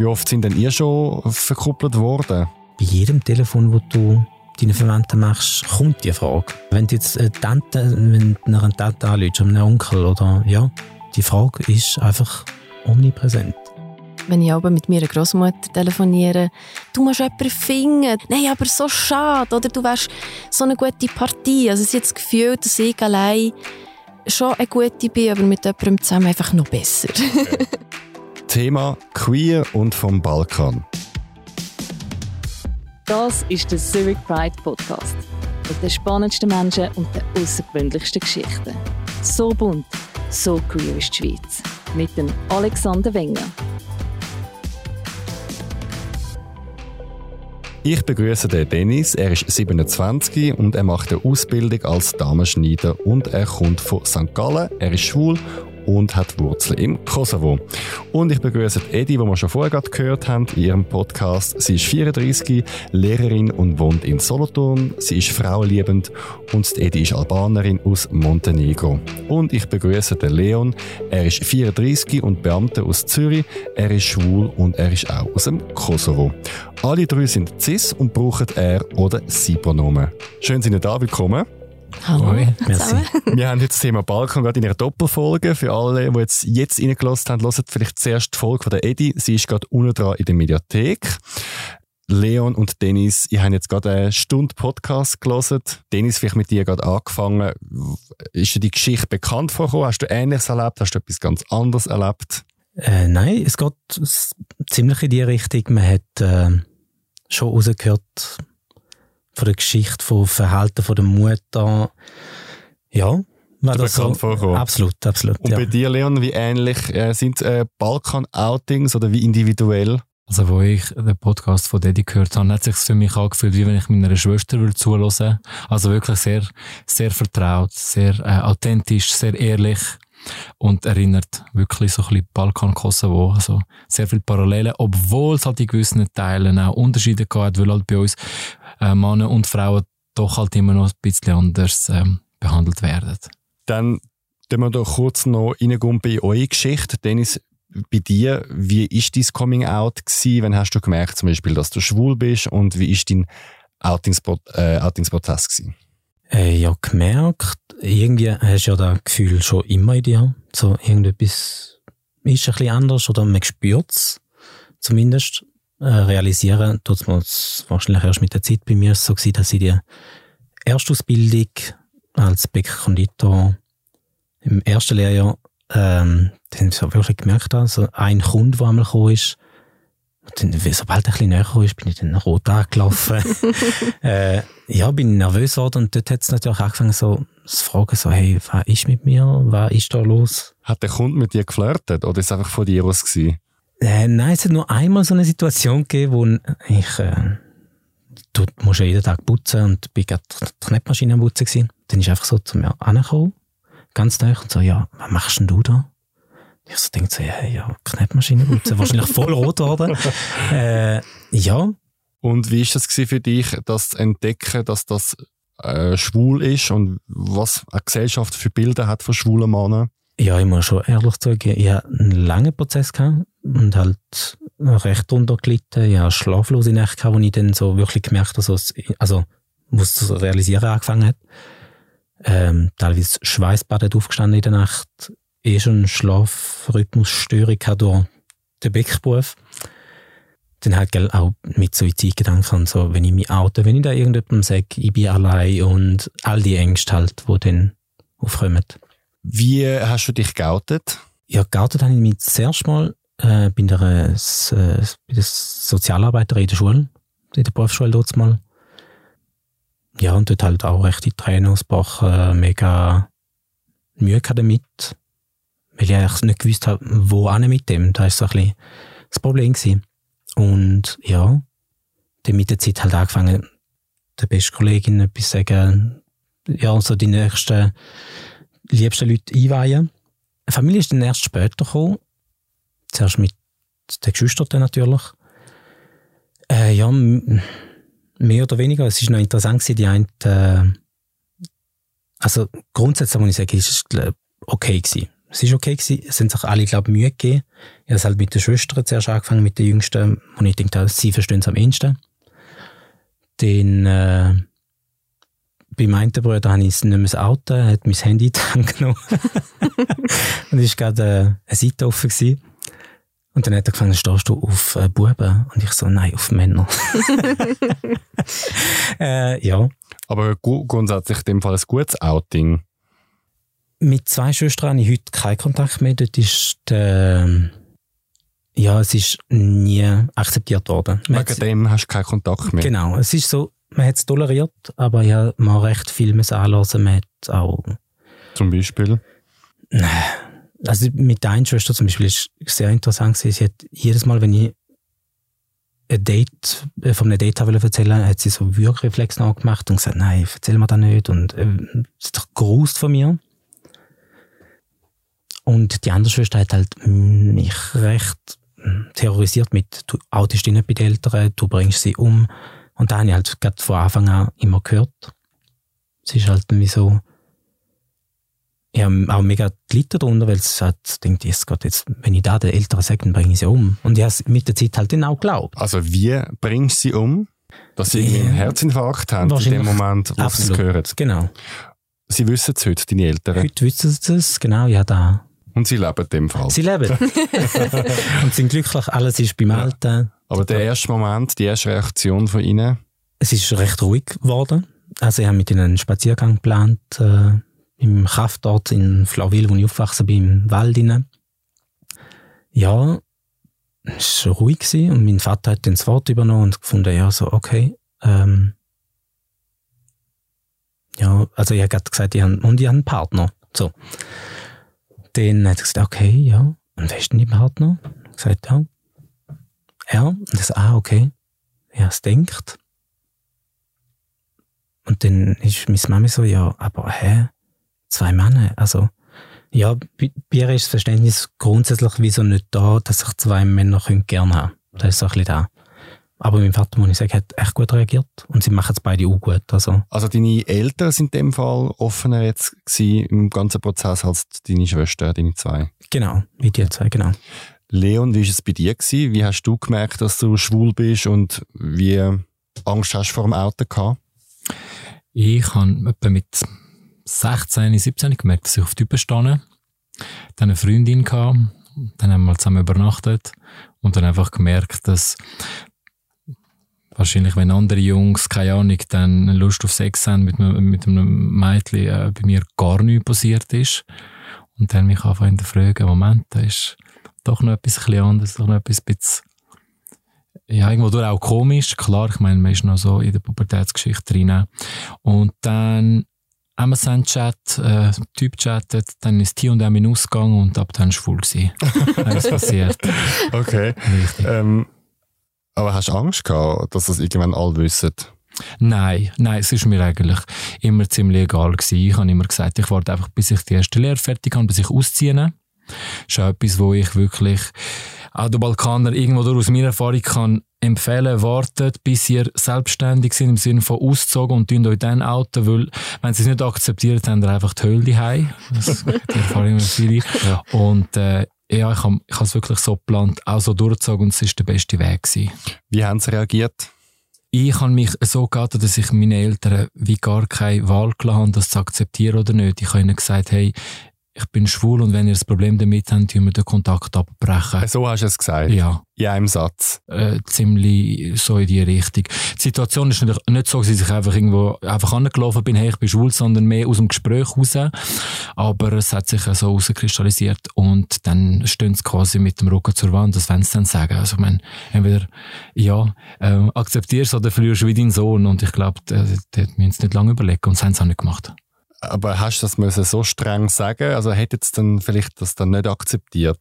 Wie oft sind denn ihr schon verkuppelt worden? Bei jedem Telefon, das du deinen Verwandten machst, kommt die Frage. Wenn du jetzt eine Tante, wenn du einer Tante anrufst, einem Onkel oder, ja, die Frage ist einfach omnipräsent. Wenn ich aber mit meiner Großmutter telefoniere, du musst jemanden finden. Nein, aber so schade. Oder du wärst so eine gute Partie. Also es ist jetzt das Gefühl, dass ich allein schon eine gute bin, aber mit jemandem zusammen einfach noch besser. Thema Queer und vom Balkan. Das ist der Zurich Pride Podcast. Mit den spannendsten Menschen und den außergewöhnlichsten Geschichten. So bunt, so queer ist die Schweiz. Mit dem Alexander Wenger. Ich begrüße den Dennis. Er ist 27 und er macht eine Ausbildung als Damenschneider und er kommt von St. Gallen. Er ist schwul und hat Wurzeln im Kosovo. Und ich begrüße Edi, die wir schon vorher gehört haben in ihrem Podcast. Sie ist 34, Lehrerin und wohnt in Solothurn. Sie ist frauenliebend und Edi ist Albanerin aus Montenegro. Und ich begrüße den Leon. Er ist 34 und Beamter aus Zürich. Er ist schwul und er ist auch aus dem Kosovo. Alle drei sind cis und brauchen er oder sie Pronomen. Schön, sind ihr da. Willkommen. Hallo, Oi, merci. Wir haben jetzt das Thema Balkan gerade in einer Doppelfolge. Für alle, die jetzt, jetzt reingelassen haben, hören vielleicht zuerst die Folge von der Edi. Sie ist gerade unten dran in der Mediathek. Leon und Dennis, ihr habt jetzt gerade eine Stunde Podcast gelesen. Dennis, vielleicht mit dir gerade angefangen. Ist dir die Geschichte bekannt vorgekommen? Hast du Ähnliches erlebt? Hast du etwas ganz anderes erlebt? Äh, nein, es geht ziemlich in die Richtung. Man hat äh, schon rausgehört von der Geschichte, vom Verhalten von der Mutter. Ja, war Dir das bekannt so? vorgekommen? Absolut, absolut. Und ja. bei dir, Leon, wie ähnlich äh, sind äh, Balkan-Outings oder wie individuell? Also, wo ich den Podcast von Daddy gehört habe, hat sich für mich angefühlt, wie wenn ich meiner Schwester würde zuhören. Also wirklich sehr, sehr vertraut, sehr äh, authentisch, sehr ehrlich und erinnert wirklich so ein bisschen Balkan, Kosovo. Also sehr viele Parallelen, obwohl es halt in gewissen Teilen auch Unterschiede gab, weil halt bei uns äh, Männer und Frauen doch halt immer noch ein bisschen anders ähm, behandelt werden. Dann tun wir da kurz noch reingehen bei eurer Geschichte. Dennis, bei dir, wie ist dein Coming Out gewesen? Wann hast du gemerkt, zum Beispiel, dass du schwul bist und wie ist dein äh, Outingsprozess gewesen? Äh, ja, gemerkt, irgendwie hast du ja das Gefühl schon immer in dir. So, irgendetwas ist ein bisschen anders oder man spürt es zumindest. Äh, realisieren tut man es wahrscheinlich erst mit der Zeit. Bei mir ist es so gewesen, dass ich die Erstausbildung als Bäckerkonditor im ersten Lehrjahr ähm, dann so wirklich gemerkt habe, so ein Kunde, der einmal gekommen ist, und dann, sobald er ein bisschen näher ist, bin ich dann rot angelaufen. äh, ja, bin nervös geworden und dort hat es natürlich angefangen so zu fragen, so, hey, was ist mit mir? Was ist da los? Hat der Kunde mit dir geflirtet oder ist es einfach von dir aus gewesen? Äh, nein, es hat nur einmal so eine Situation gegeben, wo ich, äh, du musst ja jeden Tag putzen und bin gerade die Knetmaschine am putzen gewesen. Dann ist einfach so zu mir angekommen, ganz nah und so, ja, was machst denn du da? Ich so denke so, ja, ja, Knetmaschine putzen, wahrscheinlich voll rot geworden. Äh, ja, Und wie ist das für dich, das zu entdecken, dass das äh, schwul ist und was eine Gesellschaft für Bilder hat von schwulen Männern? Ja, ich muss schon ehrlich zugeben, ich hatte einen langen Prozess gehabt und halt recht drunter gelitten. Ich hatte schlaflose Nächte gehabt, wo ich dann so wirklich gemerkt habe, so, es- also, wo es zu realisieren angefangen hat. Ähm, teilweise Schweißbad aufgestanden in der Nacht, eh schon Schlafrhythmusstörung gehabt durch den Beckberuf. Dann halt gell, auch mit Suizidgedanken und so, wenn ich mich oute, wenn ich da irgendjemandem sage, ich bin allein und all die Ängste halt, die dann aufkommen. Wie hast du dich geoutet? Ja, geoutet habe ich mich zuerst mal äh, bei, der, äh, äh, Sozialarbeiterin in der Schule, in der Berufsschule dort mal. Ja, und dort halt auch recht die Tränen ausgebrochen, mega Mühe gehabt damit, weil ich eigentlich nicht gewusst habe, wo an mit dem. Da war so ein bisschen das Problem. Gewesen. Und ja, dann mit der Zeit halt angefangen, der besten Kollegin etwas sagen, ja, so die nächsten, liebsten Leute einweihen. Die Familie ist dann erst später gekommen. Zuerst mit den Geschwistern natürlich. Äh, ja, mehr oder weniger. Es ist noch interessant die eine, äh, also grundsätzlich muss ich sagen, ist es okay gewesen. es ist okay gewesen. Es sind sich alle, glaube ich, Mühe gegeben. Ich habe es halt mit der Schwester zuerst angefangen, mit der Jüngsten, und ich denke, sie verstehen es am ehesten. Dann, äh, bei meinen Brüdern habe ich es nicht mehr er hat mein Handy in genommen. und es war gerade äh, eine Seite offen. Gewesen. Und dann hat er gefragt, stehst du auf äh, Buben? Und ich so, nein, auf Männer. äh, ja. Aber grundsätzlich in dem Fall ein gutes Outing. Mit zwei Schwestern habe ich heute keinen Kontakt mehr. Dort ist der, ja, es ist nie akzeptiert worden. Man Wegen dem hast du keinen Kontakt mehr. Genau, es ist so, man hat es toleriert, aber ja, man hat recht viel anlassen. Man hat auch, Zum Beispiel. Also mit der einen Schwester zum Beispiel ist sehr interessant. Sie hat jedes Mal, wenn ich ein Date, äh, von einem Date habe erzählen hat sie so Würgereflex nachgemacht und gesagt, nein, erzähl mir das nicht und äh, sie hat doch gerust von mir. Und die andere Schwester hat halt mich recht terrorisiert mit, du outest dich nicht bei den Eltern, du bringst sie um. Und da habe ich halt gerade von Anfang an immer gehört. Es ist halt irgendwie so, ich habe auch mega gelitten darunter, weil es halt denkt, jetzt Gott, jetzt, wenn ich da den Eltern sage, dann bringe ich sie um. Und ich habe es mit der Zeit halt dann auch geglaubt. Also wie bringst du sie um? Dass sie irgendwie einen. Herzinfarkt haben in dem. Moment, wo sie es hören. Genau. Sie wissen es heute, deine Eltern. Heute wissen sie es, genau, ja da. Und sie leben in dem Fall. Sie leben. und sind glücklich, alles ist beim Ja. Alten. Aber der erste Moment, die erste Reaktion von ihnen, Es ist recht ruhig geworden. Also ich habe mit ihnen einen Spaziergang geplant, äh, im Kraftort in Flauwil, wo ich aufgewachsen bin, im Wald rein. Ja, es war ruhig gewesen und mein Vater hat dann das Wort übernommen und gefunden, ja, so, okay, ähm, ja, also ich habe gesagt, ich habe, und ich habe einen Partner, so. Dann hat er gesagt, okay, ja, und wer ist denn dein Partner? Ich gesagt, ja, er, und das, ah, okay, ja, es denkt. Und dann ist meine Mami so, ja, aber hä? Zwei Männer? Also, ja, bei, bei ihr ist das Verständnis grundsätzlich wieso nicht da, dass sich zwei Männer können gerne haben. Das ist so ein bisschen da. Aber mein Vater, muss ich sagen, hat echt gut reagiert. Und sie machen es beide auch gut. Also, also deine Eltern sind in dem Fall offener jetzt im ganzen Prozess als deine Schwester, deine zwei. genau, wie die zwei, genau. Leon, wie war es bei dir? Gewesen? Wie hast du gemerkt, dass du schwul bist und wie Angst hast du vor dem Auto gehabt? Ich habe etwa mit 16, 17 gemerkt, dass ich auf Typen stehe. Dann eine Freundin gehabt, dann haben wir zusammen übernachtet und dann einfach gemerkt, dass wahrscheinlich, wenn andere Jungs, keine Ahnung, dann Lust auf Sex haben mit, einem- mit einem Mädchen, äh, bei mir gar nichts passiert ist. Und dann mich einfach in der Frage, Moment, da ist doch noch etwas ein anderes, doch noch etwas bisschen ja, irgendwo auch komisch. Klar, ich meine, man ist noch so in der Pubertätsgeschichte drin. Und dann MSN-Chat, äh, Typ chattet, dann ist T&M in Ausgang und ab dann schwul gewesen. dann ist passiert. Okay. Ähm, aber hast du Angst gehabt, dass das irgendwann alle wissen? Nein, nein, es ist mir eigentlich immer ziemlich egal gewesen. Ich habe immer gesagt, ich warte einfach, bis ich die erste Lehre fertig habe, bis ich ausziehe. Das ist auch etwas, wo ich wirklich auch den Balkaner irgendwo durch aus meiner Erfahrung kann empfehlen, wartet, bis ihr selbstständig sind, im Sinne von ausgezogen und tun euch dann outen, weil, wenn sie es nicht akzeptieren, haben ihr einfach die Hölle daheim. Das die Erfahrung mit viele. Ja. Und, äh, ja, ich habe ich es wirklich so geplant, auch so durchgezogen und es ist der beste Weg gewesen. Wie haben sie reagiert? Ich habe mich so gehalten, dass ich meine Eltern wie gar keine Wahl gelassen habe, das zu akzeptieren oder nicht. Ich habe ihnen gesagt, hey, ich bin schwul und wenn ihr ein Problem damit habt, tun wir den Kontakt abbrechen. So hast du es gesagt. Ja, In einem Satz. äh, ziemlich so in die Richtung. Die Situation ist nicht, nicht so, dass ich einfach irgendwo einfach angelaufen bin, hey, ich bin schwul, sondern mehr aus dem Gespräch raus. Aber es hat sich so herauskristallisiert und dann stehen sie quasi mit dem Rücken zur Wand, das wollen sie dann sagen. Also ich meine, entweder, ja, ähm, akzeptierst oder verlierst wie dein Sohn und ich glaube, dort müssen sie nicht lange überlegen und das haben sie auch nicht gemacht. Aber hast du das müssen so streng sagen? Also hättet ihr dann vielleicht das dann nicht akzeptiert?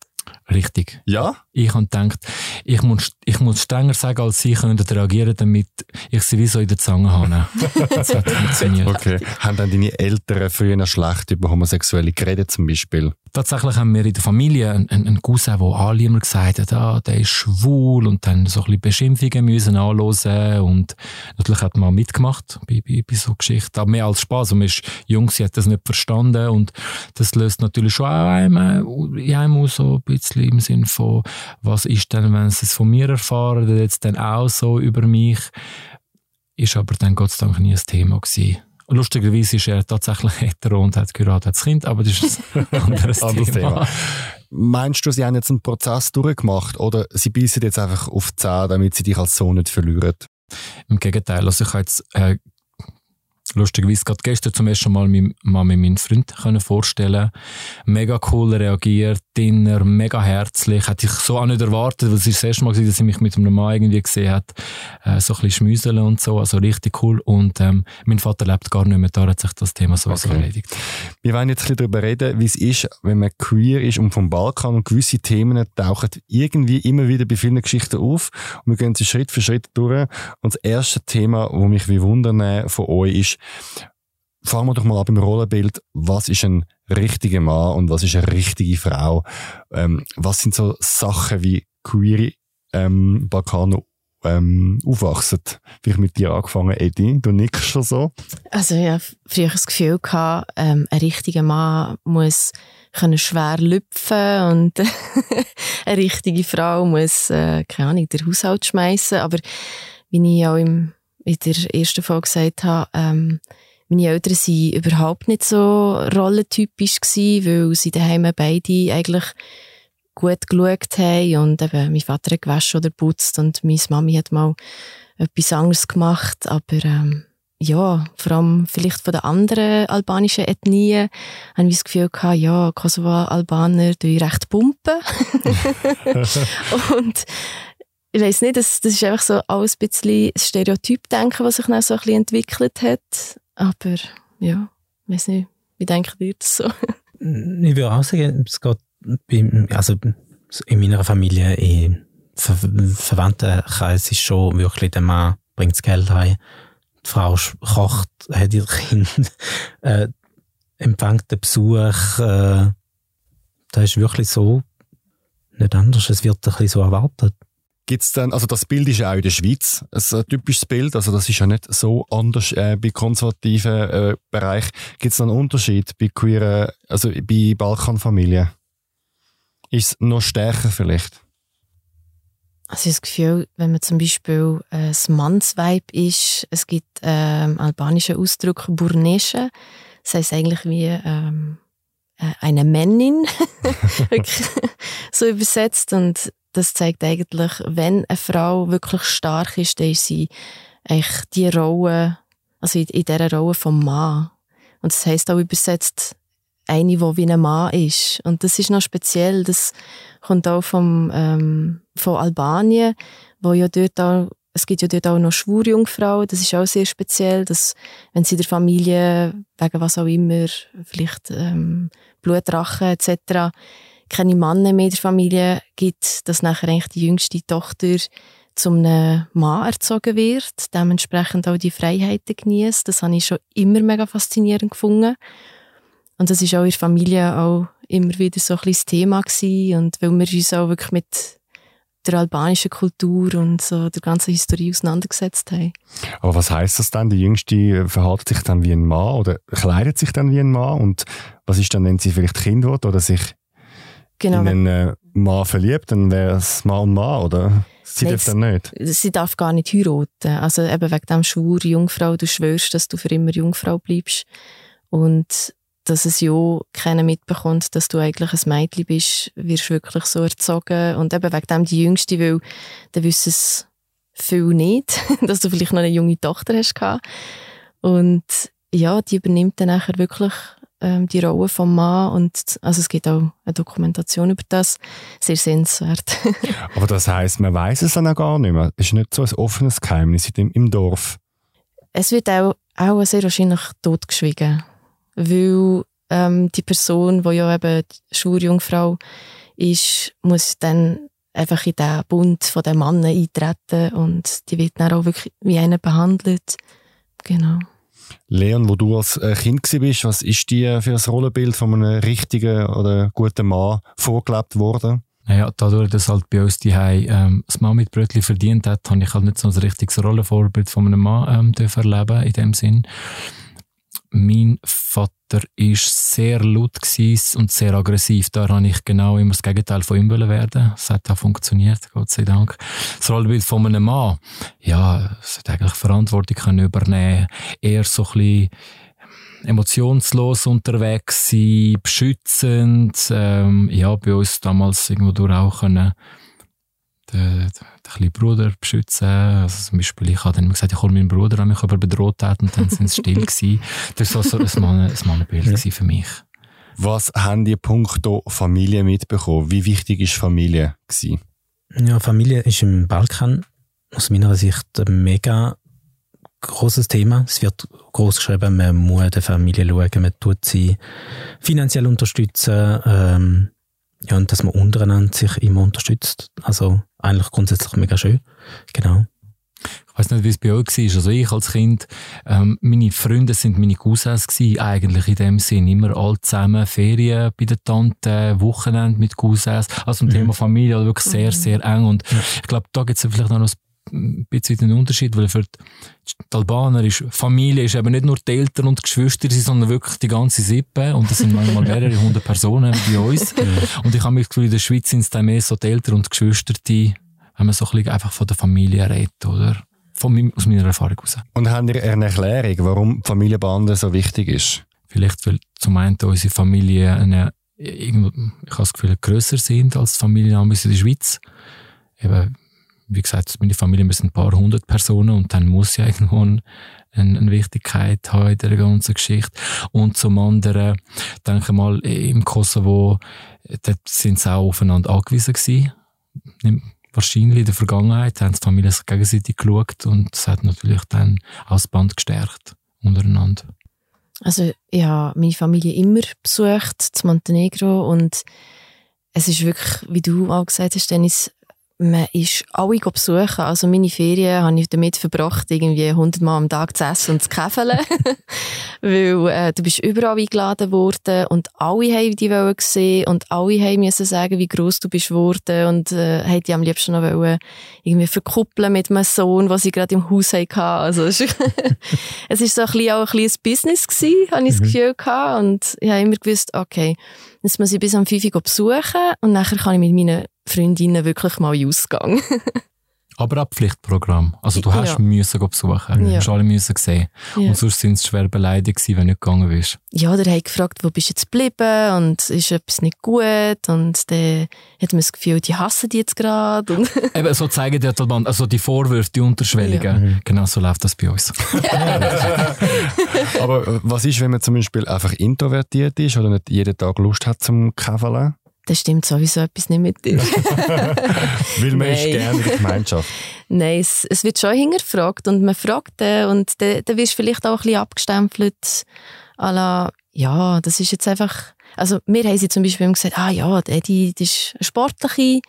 Richtig. Ja? Ich habe gedacht, ich muss, ich muss strenger sagen, als sie können reagieren, damit ich sie wie so in der Zange habe. Das hat funktioniert. Okay. Haben dann deine Eltern früher schlecht über Homosexuelle geredet zum Beispiel? Tatsächlich haben wir in der Familie einen, einen Cousin, der alle immer gesagt hat, ah, der ist schwul und dann so ein bisschen Beschimpfungen müssen anhören und natürlich hat man mitgemacht bei, bei, bei so Geschichten, aber mehr als Spaß und man ist jung, sie hat das nicht verstanden und das löst natürlich schon auch einem, in einem so ein bisschen im Sinn von, was ist denn, wenn sie es von mir erfahren, jetzt dann auch so über mich, ist aber dann Gott sei Dank nie ein Thema gewesen. Lustigerweise ist er tatsächlich hetero und hat geheiratet, das Kind, aber das ist ein anderes, Anderes Thema. Thema. Meinst du, sie haben jetzt einen Prozess durchgemacht oder sie beißen jetzt einfach auf die Zähne, damit sie dich als Sohn nicht verlieren? Im Gegenteil, also ich habe jetzt äh, lustigerweise gerade gestern zum ersten Mal mit, mal mit meinem Freund können vorstellen Mega cool reagiert, Dinner, mega herzlich. Hätte ich so auch nicht erwartet, weil es ist das erste Mal gewesen, dass sie mich mit einem Mann irgendwie gesehen hat. Äh, so ein bisschen schmüseln und so, also richtig cool. Und ähm, mein Vater lebt gar nicht mehr, da hat sich das Thema sowieso Okay. erledigt. Wir wollen jetzt ein bisschen darüber reden, wie es ist, wenn man queer ist und vom Balkan und gewisse Themen tauchen irgendwie immer wieder bei vielen Geschichten auf. Und wir gehen sie Schritt für Schritt durch. Und das erste Thema, das mich wie wundern von euch ist, fangen wir doch mal an beim Rollenbild. Was ist ein richtiger Mann und was ist eine richtige Frau? Ähm, was sind so Sachen wie queere ähm, Balkaner ähm, aufwachsen? Vielleicht mit dir angefangen, Eddie. Du nickst schon so. Also ja, früher das Gefühl gehabt, ähm, ein richtiger Mann muss können schwer lüpfen und eine richtige Frau muss, äh, keine Ahnung, den Haushalt schmeißen. Aber wie ich auch im, in der ersten Folge gesagt habe, ähm, meine Eltern waren überhaupt nicht so rollentypisch gewesen, weil sie daheim beide eigentlich gut geschaut haben und eben mein Vater hat gewaschen oder putzt und meine Mami hat mal etwas anderes gemacht, aber ähm, ja, vor allem vielleicht von den anderen albanischen Ethnien, habe ich das Gefühl gehabt, ja, Kosovo-Albaner tun recht pumpen. und ich weiss nicht, das, das ist einfach so alles ein bisschen Stereotyp-Denken, was sich dann so ein bisschen entwickelt hat. Aber ja, ich weiss nicht, wie denkt ihr das so? Ich würde auch sagen, es geht bei, also in meiner Familie, in Ver Verwandtenkreis ist schon wirklich der Mann bringt das Geld heim, die Frau kocht, hat ihr Kind, äh, empfängt den Besuch. Äh, das ist wirklich so nicht anders. Es wird ein bisschen so erwartet. Gibt's dann, also das Bild ist ja auch in der Schweiz ein äh, typisches Bild, also das ist ja nicht so anders äh, bei konservativen äh, Bereich. Gibt's da einen Unterschied bei queeren, also bei Balkanfamilien? Ist es noch stärker vielleicht? Also ich habe das Gefühl, wenn man zum Beispiel äh, das Mannsweib ist, es gibt ähm, albanischen Ausdruck Burnesche, das heißt eigentlich wie ähm, äh, eine Männin, so übersetzt und das zeigt eigentlich, wenn eine Frau wirklich stark ist, dann ist sie eigentlich die Rolle, also in, in dieser Rolle vom Mann. Und das heißt auch übersetzt eine, die wie ein Mann ist. Und das ist noch speziell, das kommt auch vom, ähm, von Albanien, wo ja dort auch, es gibt ja dort auch noch Schwurjungfrauen, das ist auch sehr speziell, dass, wenn sie der Familie, wegen was auch immer, vielleicht ähm, Blutrache etc., keine Männer mehr in der Familie gibt, dass nachher eigentlich die jüngste Tochter zum einem Mann erzogen wird, dementsprechend auch die Freiheiten genießt. Das habe ich schon immer mega faszinierend gefunden. Und das ist auch in der Familie auch immer wieder so ein bisschen das Thema gewesen. Und weil wir uns auch wirklich mit der albanischen Kultur und so der ganzen Historie auseinandergesetzt haben. Aber was heißt das dann? Die Jüngste verhält sich dann wie ein Mann oder kleidet sich dann wie ein Mann? Und was ist dann, wenn sie vielleicht Kind wird oder sich Genau. in einen äh, Mann verliebt, dann wäre es Mann und Mann, oder? Sie Nein, darf dann nicht. Sie darf gar nicht heiraten. Also eben wegen dem Schwur Jungfrau, du schwörst, dass du für immer Jungfrau bleibst. Und dass es ja keiner mitbekommt, dass du eigentlich ein Mädchen bist, wirst wirklich so erzogen. Und eben wegen dem die Jüngste, weil dann wissen es viel nicht, dass du vielleicht noch eine junge Tochter hast. Und ja, die übernimmt dann nachher wirklich ähm, die Rolle vom Mann und also es gibt auch eine Dokumentation über das, sehr sehenswert. Aber das heisst, man weiß es dann auch gar nicht mehr. Es ist nicht so ein offenes Geheimnis dem- im Dorf. es wird auch, auch sehr wahrscheinlich totgeschwiegen, weil ähm, die Person, die ja eben die Schwurjungfrau ist, muss dann einfach in den Bund von den Männern eintreten und die wird dann auch wirklich wie einer behandelt. Genau. Leon, wo du als äh, Kind bist, was ist dir für ein Rollenbild von einem richtigen oder guten Mann vorgelebt worden? Naja, dadurch, dass halt bei uns die ähm, das Mann mit Brötchen verdient hat, habe ich halt nicht so ein richtiges Rollenvorbild von einem Mann ähm, erleben in dem Sinn. Mein Vater ist sehr laut und sehr aggressiv. Da habe ich genau immer das Gegenteil von ihm werden. Das hat auch funktioniert, Gott sei Dank. Das Rollenbild von einem Mann, ja, es hat eigentlich Verantwortung können übernehmen. Eher so ein bisschen emotionslos unterwegs sein, beschützend. Ähm, ja, bei uns damals irgendwo durch auch können den, den kleinen Bruder beschützen. Also zum Beispiel, ich habe dann immer gesagt, ich hole meinen Bruder an mich, aber bedroht hat und dann sind sie still gewesen. Das war so, so ein, Mann, ein Mannenbild ja. für mich. Was haben die punkto Familie mitbekommen? Wie wichtig ist Familie gewesen? Ja, Familie ist im Balkan aus meiner Sicht ein mega großes Thema. Es wird groß geschrieben, man muss der Familie schauen, man tut sie finanziell unterstützen, ähm, ja, und dass man untereinander sich immer unterstützt. Also eigentlich grundsätzlich mega schön. Genau. Ich weiß nicht, wie es bei euch war. Also ich als Kind, ähm, meine Freunde sind meine Cousins gewesen, eigentlich in dem Sinn. Immer alle zusammen, Ferien bei der Tante, Wochenende mit Cousins. Also ein mhm. Thema Familie, also wirklich sehr, sehr eng. Und ja. ich glaube, da gibt es vielleicht noch ein ein bisschen den Unterschied, weil für die Albaner ist Familie ist eben nicht nur die Eltern und die Geschwister, sondern wirklich die ganze Sippe und das sind manchmal mehrere hundert Personen wie bei uns. und ich habe mich das Gefühl, in der Schweiz sind es dann mehr so die Eltern und die Geschwister, die, wenn man so ein bisschen einfach von der Familie redet, oder? Von meinem, aus meiner Erfahrung heraus. Und haben ihr eine Erklärung, warum Familienbande so wichtig ist? Vielleicht, weil zum einen unsere Familie eine, ich habe das Gefühl, grösser sind als Familien in der Schweiz. Eben, wie gesagt, meine Familie müssen ein paar hundert Personen und dann muss ja irgendwo eine, eine Wichtigkeit haben in der ganzen Geschichte. Und zum anderen, denke mal, im Kosovo, dort sind sie auch aufeinander angewiesen gewesen. Wahrscheinlich in der Vergangenheit haben die Familien sich gegenseitig geschaut und das hat natürlich dann auch das Band gestärkt untereinander. Also ich habe meine Familie immer besucht, zu Montenegro und es ist wirklich, wie du auch gesagt hast, Dennis, man ist alle besuchen. Also meine Ferien habe ich damit verbracht, irgendwie hundertmal am Tag zu essen und zu käfeln. Weil äh, du bist überall eingeladen worden und alle haben dich wollen sehen und alle haben müssen sagen, wie groß du bist worden und äh, haben dich am liebsten noch wollen, irgendwie verkuppeln mit meinem Sohn, was ich gerade im Haus hatte. Also es ist, es ist so ein bisschen auch ein kleines Business gewesen, habe ich das mhm. Gefühl gehabt. Und ich habe immer gewusst, okay, jetzt muss ich bis am 5 Uhr besuchen und nachher kann ich mit meinen Freundinnen wirklich mal in Ausgang. Aber auch Pflichtprogramm. Also du hast ja. müssen besuchen. Du ja. hast alle müssen sehen. Ja. Und sonst sind es schwer beleidigt wenn du nicht gegangen bist. Ja, der hat gefragt, wo bist du jetzt geblieben und ist etwas nicht gut und dann hat man das Gefühl, die hassen die jetzt gerade. Eben, so zeigen die also die Vorwürfe, die Unterschwelligen. Ja. Genau so läuft das bei uns. Aber äh, was ist, wenn man zum Beispiel einfach introvertiert ist oder nicht jeden Tag Lust hat zum Kaffee? Dann stimmt sowieso etwas nicht mit dir. Weil man ist gerne in der Gemeinschaft. Nein, es, es, wird schon hingefragt und man fragt den und dann, dann wirst du vielleicht auch ein bisschen abgestempelt. La, ja, das ist jetzt einfach, also mir haben sie zum Beispiel gesagt, ah ja, die, die ist eine sportliche,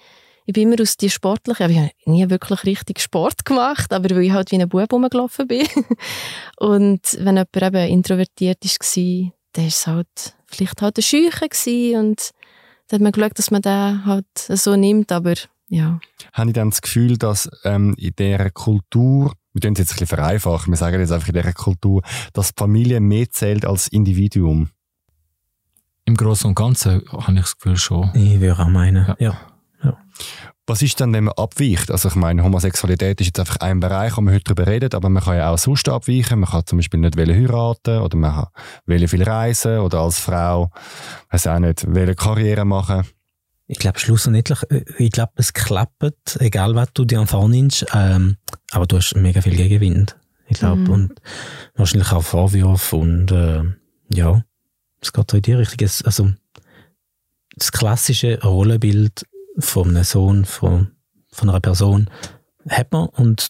ich bin immer aus die sportliche, aber ich habe nie wirklich richtig Sport gemacht, aber weil ich halt wie ein Bub rumgelaufen bin. und wenn jemand eben introvertiert war, dann war es halt vielleicht halt ein Scheuche und da hat man geschaut, dass man den halt so nimmt, aber ja. Habe ich dann das Gefühl, dass ähm, in dieser Kultur, wir tun es jetzt ein bisschen vereinfachen, wir sagen jetzt einfach in dieser Kultur, dass die Familie mehr zählt als Individuum? Im Großen und Ganzen habe ich das Gefühl schon. Ich würde auch meinen, ja. ja. ja. Was ist dann, wenn man abweicht? Also ich meine, Homosexualität ist jetzt einfach ein Bereich, wo man heute darüber redet, aber man kann ja auch sonst abweichen. Man kann zum Beispiel nicht heiraten oder man will viel reisen oder als Frau, weiß auch nicht, will Karriere machen. Ich glaube, schlussendlich, äh, ich glaube, es klappt, egal was du dir vornimmst, ähm, aber du hast mega viel Gegenwind. Ich glaube, mhm. und wahrscheinlich auch Vorwürfe und, äh, ja, es geht in die Richtung. Also, das klassische Rollenbild von einem Sohn, von, von einer Person, hat man und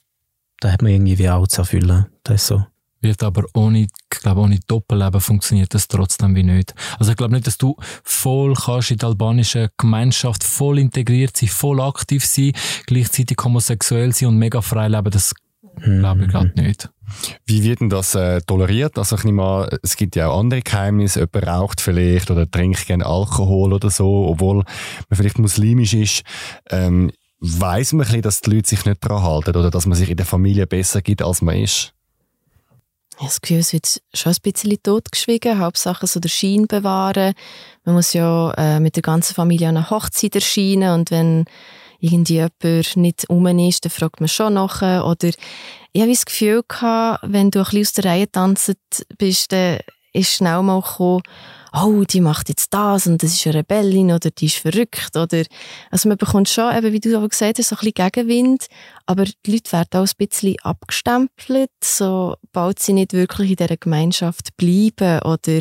da hat man irgendwie auch zu erfüllen. Das ist so. Wird aber ohne, ich glaube, ohne Doppelleben funktioniert das trotzdem wie nicht. Also ich glaube nicht, dass du voll kannst in der albanischen Gemeinschaft voll integriert sein, voll aktiv sein, gleichzeitig homosexuell sein und mega frei leben. Das glaube ich gerade mhm. nicht. Wie wird denn das äh, toleriert? Also ich nehme an, es gibt ja auch andere Geheimnisse. Jemand raucht vielleicht oder trinkt gerne Alkohol oder so, obwohl man vielleicht muslimisch ist. Ähm, weiss man ein bisschen, dass die Leute sich nicht daran halten oder dass man sich in der Familie besser gibt, als man ist? Habe das Gefühl, es wird schon ein bisschen totgeschwiegen. Hauptsache so der Schein bewahren. Man muss ja äh, mit der ganzen Familie an einer Hochzeit erscheinen und wenn irgendwie jemand nicht um ist, dann fragt man schon nachher. Oder ich habe das Gefühl gehabt, wenn du ein bisschen aus der Reihe tanzt bist, dann ist schnell mal gekommen, oh, die macht jetzt das und das ist eine Rebellin oder die ist verrückt oder, also man bekommt schon, eben, wie du aber gesagt hast, so ein bisschen Gegenwind, aber die Leute werden auch ein bisschen abgestempelt, sobald sie nicht wirklich in dieser Gemeinschaft bleiben oder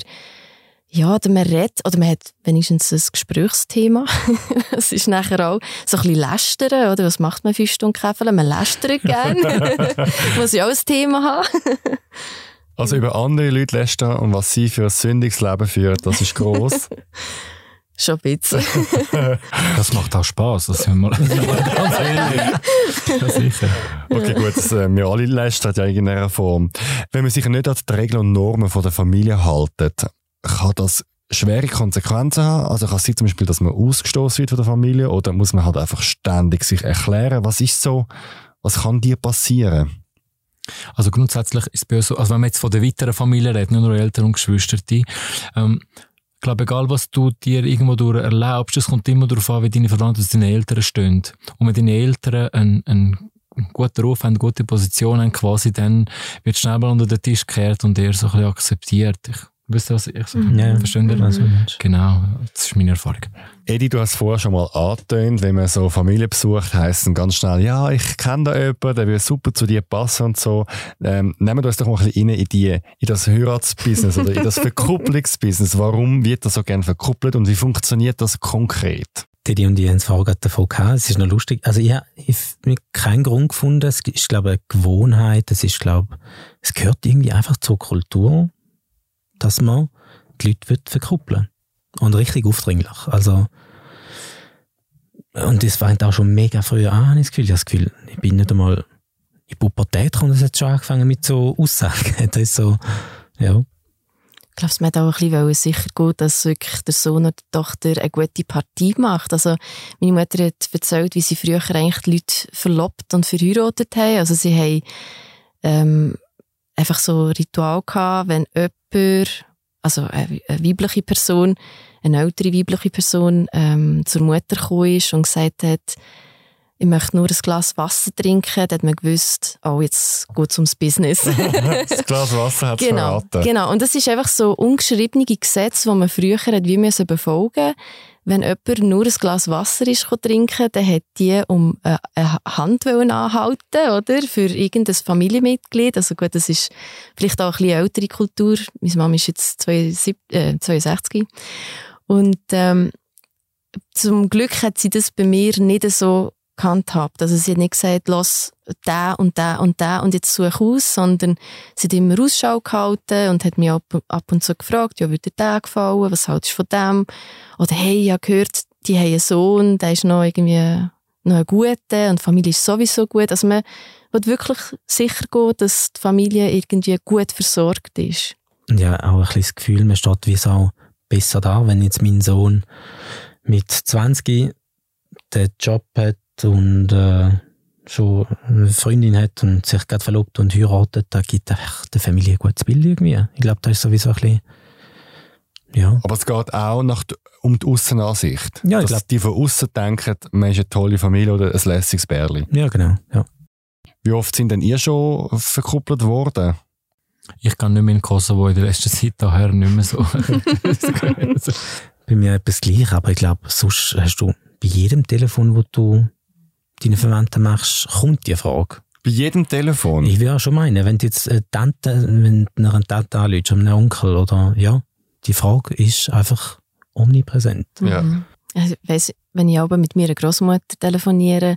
ja, oder man redet, oder man hat wenigstens ein Gesprächsthema. Es ist nachher auch so ein bisschen lästern, oder? Was macht man fünf Stunden Käferle? Man lästert gerne. Muss ja auch ein Thema haben. Also über andere Leute lästern und was sie für ein sündiges Leben führen, das ist gross. Schon ein bisschen. Das macht auch Spass, das sind wir mal ganz ehrlich. Ja, sicher. Okay, gut, das, äh, wir alle lästern ja in irgendeiner Form. Wenn man sich nicht an die Regeln und Normen von der Familie haltet, kann das schwere Konsequenzen haben? Also kann es sein zum Beispiel, dass man ausgestoßen wird von der Familie oder muss man halt einfach ständig sich erklären, was ist so, was kann dir passieren? Also grundsätzlich ist es bei uns so, also wenn man jetzt von der weiteren Familie redet, nicht nur Eltern und Geschwister, ähm, ich glaube, egal was du dir irgendwo durch erlaubst, es kommt immer darauf an, wie deine Verwandten deine Eltern stehen. Und wenn deine Eltern einen, einen guten Ruf haben, gute Position haben, quasi, dann wird schnell mal unter den Tisch gekehrt und eher so ein bisschen akzeptiert. Ich, Wisst ihr, was ich so Mhm. Ja, verstehe? Also, Genau, das ist meine Erfahrung. Edi, du hast vorher schon mal angetönt, wenn man so Familie besucht, heisst es ganz schnell, ja, ich kenne da jemanden, der will super zu dir passen und so. Ähm, nehmen wir uns doch mal ein bisschen rein in, die, in das Heiratsbusiness oder in das Verkupplungsbusiness. Warum wird das so gerne verkuppelt und wie funktioniert das konkret? Teddy und ich haben es vorher gerade davon gehabt. Es ist noch lustig. Also ich habe keinen Grund gefunden. Es ist, glaube ich, eine Gewohnheit. Es ist, glaube es gehört irgendwie einfach zur Kultur, dass man die Leute verkuppeln Und richtig aufdringlich. Also, und das fängt auch schon mega früh an, habe ich das Gefühl. Ich das Gefühl, ich bin nicht einmal in Pubertät gekommen, das hat schon angefangen mit so Aussagen. Das ist so, ja. Ich glaube, es hat auch ein bisschen sicher gut, dass wirklich der Sohn oder die Tochter eine gute Partie macht. Also, meine Mutter hat erzählt, wie sie früher eigentlich die Leute verlobt und verheiratet haben. Also, sie haben, ähm, einfach so ein Ritual gehabt, wenn jemand, also eine, eine weibliche Person, eine ältere weibliche Person, ähm, zur Mutter gekommen ist und gesagt hat, ich möchte nur ein Glas Wasser trinken, dann hat man gewusst, oh, jetzt geht es ums Business. das Glas Wasser hat es genau, verraten. Genau, und das ist einfach so ungeschriebene Gesetze, die man früher hat wie müssen befolgen Wenn jemand nur ein Glas Wasser ist trinken dann hat die um äh, eine Hand anhalten oder? Für irgendein Familienmitglied. Also gut, das ist vielleicht auch ein bisschen ältere Kultur. Meine Mama ist jetzt 62. Äh, 62. Und ähm, zum Glück hat sie das bei mir nicht so gehandhabt. Also sie hat nicht gesagt, lass da und da und da und jetzt suche aus, sondern sie hat immer Ausschau gehalten und hat mich ab, ab und zu gefragt, ja, würde dir der gefallen, was haltest du von dem? Oder hey, ich habe gehört, die haben einen Sohn, der ist noch irgendwie noch ein guter und die Familie ist sowieso gut. Also man will wirklich sicher gehen, dass die Familie irgendwie gut versorgt ist. Ja, auch ein bisschen das Gefühl, man steht wie so besser da, wenn jetzt mein Sohn mit 20 den Job hat und äh, schon eine Freundin hat und sich gerade verlobt und heiratet, da gibt einfach der Familie ein gutes Bild irgendwie. Ich glaube, das ist sowieso ein bisschen, ja. Aber es geht auch nach, um die Aussenansicht. Ja, ich Dass glaub- die von außen denken, man ist eine tolle Familie oder ein lässiges Bärli. Ja, genau, ja. Wie oft sind denn ihr schon verkuppelt worden? Ich kann nicht mehr in Kosovo in der letzten Zeit daher nicht mehr so. Bei mir etwas gleich, aber ich glaube, sonst hast du bei jedem Telefon, wo du deine Verwandten machst, kommt die Frage. Bei jedem Telefon? Ich würde auch schon meinen, wenn du jetzt eine Tante, wenn du einer Tante anrufst, einem Onkel oder, ja, die Frage ist einfach omnipräsent. Ja. Mhm. Also, ich weiss, wenn ich aber mit meiner Großmutter telefoniere,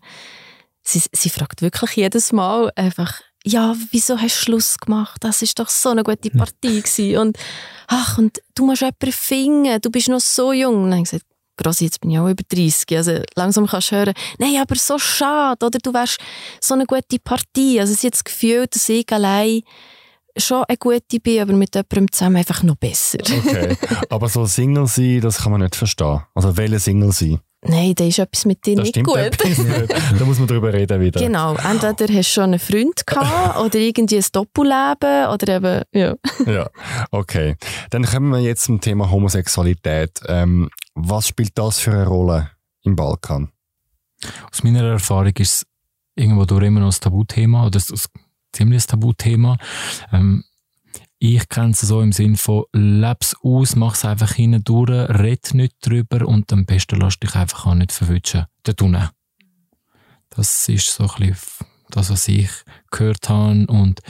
sie, sie fragt wirklich jedes Mal einfach, ja, wieso hast du Schluss gemacht? Das ist doch so eine gute Partie gewesen. Und, ach, und du musst jemanden finden, du bist noch so jung. Und dann habe ich gesagt, Grossi, jetzt bin ich auch über 30, also langsam kannst du hören, nein, aber so schade, oder du wärst so eine gute Partie. Also es ist jetzt das Gefühl, dass ich allein schon eine gute bin, aber mit jemandem zusammen einfach noch besser. Okay. Aber so Single sein, das kann man nicht verstehen. Also welche Single sein? Nein, da ist etwas mit dir Das nicht gut. nicht. Da muss man drüber reden wieder. Genau, entweder hast du schon einen Freund gehabt oder irgendwie ein Doppelleben oder eben, ja. Ja, okay. Dann kommen wir jetzt zum Thema Homosexualität. Ähm, was spielt das für eine Rolle im Balkan? Aus meiner Erfahrung ist es irgendwo durch immer noch ein Tabuthema oder ein ziemliches Tabuthema. Ähm, ich kenne es so im Sinn von, leb's aus, mach's einfach hindurch, red nicht drüber und am besten lass dich einfach auch nicht verwünschen. Dort unten. Das ist so ein bisschen das, was ich gehört habe und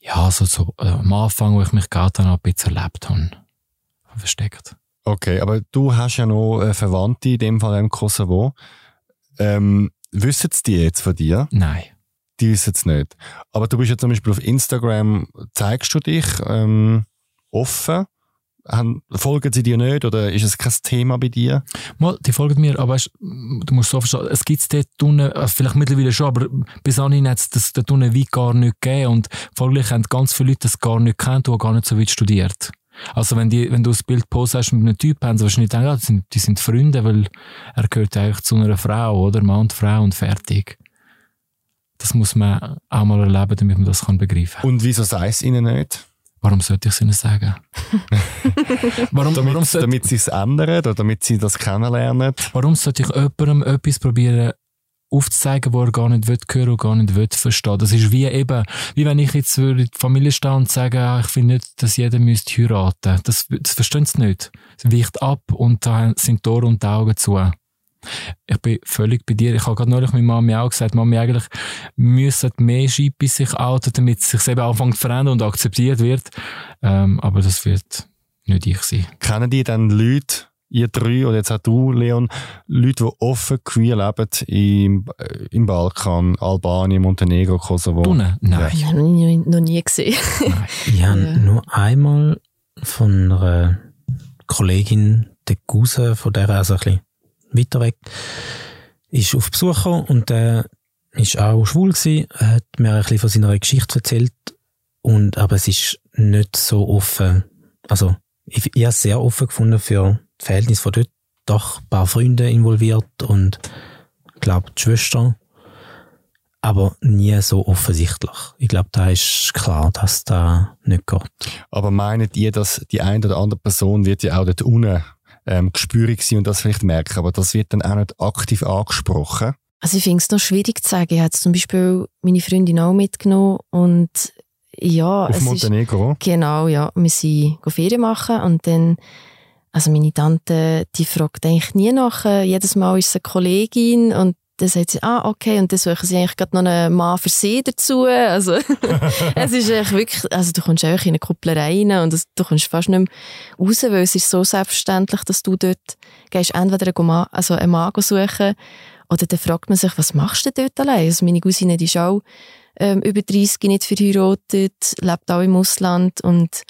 ja, so, so äh, am Anfang, wo ich mich geoutet habe, ein bisschen erlebt habe. Versteckt. Okay, aber du hast ja noch äh, Verwandte in dem Fall im Kosovo. Ähm, wissen es die jetzt von dir? Nein. Die wissen es nicht. Aber du bist ja zum Beispiel auf Instagram, zeigst du dich ähm, offen? Haben, folgen sie dir nicht oder ist es kein Thema bei dir? Mal, die folgen mir, aber weißt, du musst so verstehen, es gibt dort unten, äh, vielleicht mittlerweile schon, aber bis anhin hat es dort unten wie gar nicht gegeben und folglich haben ganz viele Leute das gar nicht kennt und gar nicht so weit studiert. Also wenn, die, wenn du das Bild postest mit einem Typ, haben sie wahrscheinlich gedacht, ja, die, sind, die sind Freunde, weil er gehört eigentlich zu einer Frau, oder? Mann und Frau und fertig. Das muss man auch mal erleben, damit man das kann begreifen kann. Und wieso sei es ihnen nicht? Warum sollte ich es ihnen sagen? warum, Damit, warum, sollte, damit sie es ändern oder damit sie das kennenlernen? warum sollte ich jemandem etwas probieren aufzuzeigen, wo er gar nicht will hören und gar nicht will verstehen? Das ist wie eben, wie wenn ich jetzt würde in die Familie stehen und sagen, ah, ich finde nicht, dass jeder müsste heiraten. Das, das verstehen sie nicht. Es weicht ab und da sind die Ohren und die Augen zu. Ich bin völlig bei dir. Ich habe gerade neulich mit Mami auch gesagt, Mami, eigentlich müssen mehr Scheibe sich outen, damit es sich eben anfängt zu verändern und akzeptiert wird. Ähm, aber das wird nicht ich sein. Kennen die dann Leute, ihr drei oder jetzt auch du, Leon, Leute, die offen queer leben im, äh, im Balkan, Albanien, Montenegro, Kosovo? Du ne? Nein. Ich habe noch nie, noch nie gesehen. Nein. Ich habe Ja. nur einmal von einer Kollegin, der Cousin von der, also ein bisschen weiter weg, ist auf Besuch gekommen und der ist auch schwul gewesen, hat mir ein bisschen von seiner Geschichte erzählt und, aber es ist nicht so offen, also ich, ich habe es sehr offen gefunden für das Verhältnis von dort, doch ein paar Freunde involviert und ich glaube die Schwester, aber nie so offensichtlich. Ich glaube, da ist klar, dass da nicht geht. Aber meint ihr, dass die eine oder andere Person wird ja auch dort unten ähm, gespürig sein und das vielleicht merken, aber das wird dann auch nicht aktiv angesprochen? Also ich finde es noch schwierig zu sagen. Ich habe zum Beispiel meine Freundin auch mitgenommen und ja, Auf es ist, Montenegro? genau, ja, wir sind Ferien machen und dann, also meine Tante, die fragt eigentlich nie nach, äh, jedes Mal ist es eine Kollegin und dann sagt sie, ah, okay, und dann suchen sie eigentlich gerade noch einen Mann für sie dazu. Also, es ist eigentlich wirklich, also du kommst eigentlich in eine Kuppel rein und das, du kommst fast nicht mehr raus, weil es ist so selbstverständlich, dass du dort gehst, entweder einen Mann, also einen Mann suchen oder dann fragt man sich, was machst du dort allein? Also meine Cousine, die ist auch ähm, über 30, nicht verheiratet, lebt auch im Ausland und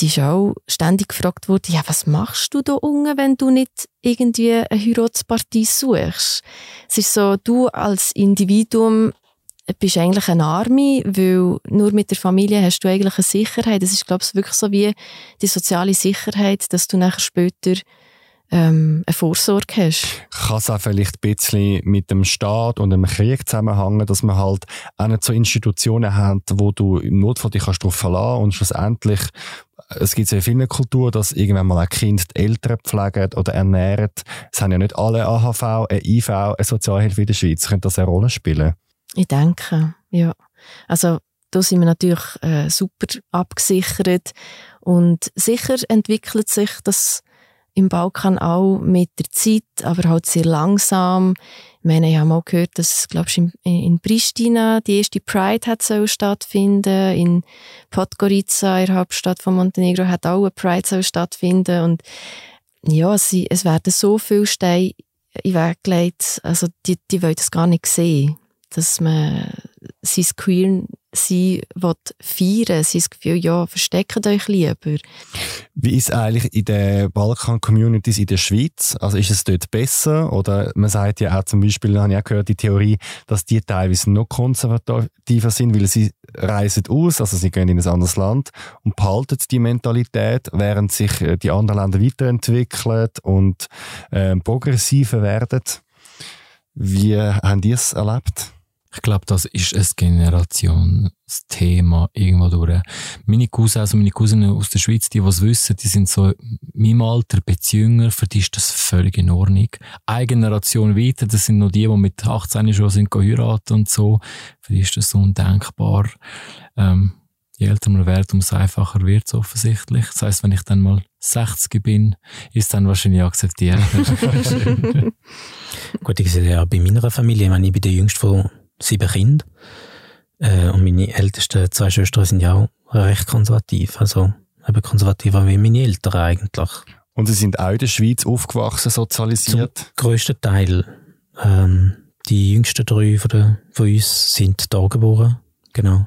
die ist auch ständig gefragt worden, ja, was machst du da unten, wenn du nicht irgendwie eine Heiratspartie suchst? Es ist so, du als Individuum bist eigentlich ein Arme, weil nur mit der Familie hast du eigentlich eine Sicherheit. Es ist, glaube ich, wirklich so wie die soziale Sicherheit, dass du nachher später ähm, eine Vorsorge hast. Kann es auch vielleicht ein bisschen mit dem Staat und dem Krieg zusammenhängen, dass man halt auch nicht so Institutionen hat, wo du im Notfall dich kannst darauf verlassen und schlussendlich, es gibt ja in vielen Kulturen, dass irgendwann mal ein Kind die Eltern pflegt oder ernährt. Es haben ja nicht alle AHV, eine IV, eine Sozialhilfe in der Schweiz. Könnte das eine Rolle spielen? Ich denke, ja. Also, da sind wir natürlich äh, super abgesichert und sicher entwickelt sich das im Balkan auch mit der Zeit, aber halt sehr langsam. Ich meine, ich habe mal gehört, dass, glaubst du, in, in Pristina die erste Pride hat soll stattfinden. In Podgorica, der Hauptstadt von Montenegro, hat auch eine Pride soll stattfinden. Und ja, sie, es werden so viele Steine in den Weg gelegt, also die, die wollen das gar nicht sehen, dass man sein Queer will feiern. Das Gefühl, ja, versteckt euch lieber. Wie ist es eigentlich in den Balkan-Communities in der Schweiz? Also ist es dort besser? Oder man sagt ja auch zum Beispiel, habe ich auch gehört, die Theorie, dass die teilweise noch konservativer sind, weil sie reisen aus, also sie gehen in ein anderes Land und behalten die Mentalität, während sich äh, die anderen Länder weiterentwickeln und äh, progressiver werden. Wie haben die es erlebt? Ich glaube, das ist ein Generationsthema irgendwo durch. Meine Cousins, also meine Cousinen aus der Schweiz, die was wissen, die sind so meinem Alter, bisschen jünger, für die ist das völlig in Ordnung. Eine Generation weiter, das sind noch die, die mit 18 schon sind geheiratet und so. Für die ist das undenkbar. Ähm, je älter man wird, umso einfacher wird es offensichtlich. Das heisst, wenn ich dann mal 60 bin, ist dann wahrscheinlich akzeptiert. Gut, ich sehe ja bei meiner Familie, ich meine, ich bin der jüngste von sieben Kindern. Äh, und meine ältesten zwei Schwestern sind ja auch recht konservativ. Also eben konservativer wie meine Eltern eigentlich. Und sie sind auch in der Schweiz aufgewachsen, sozialisiert? Zum grössten Teil. Ähm, die jüngsten drei von, der, von uns sind da geboren. Genau.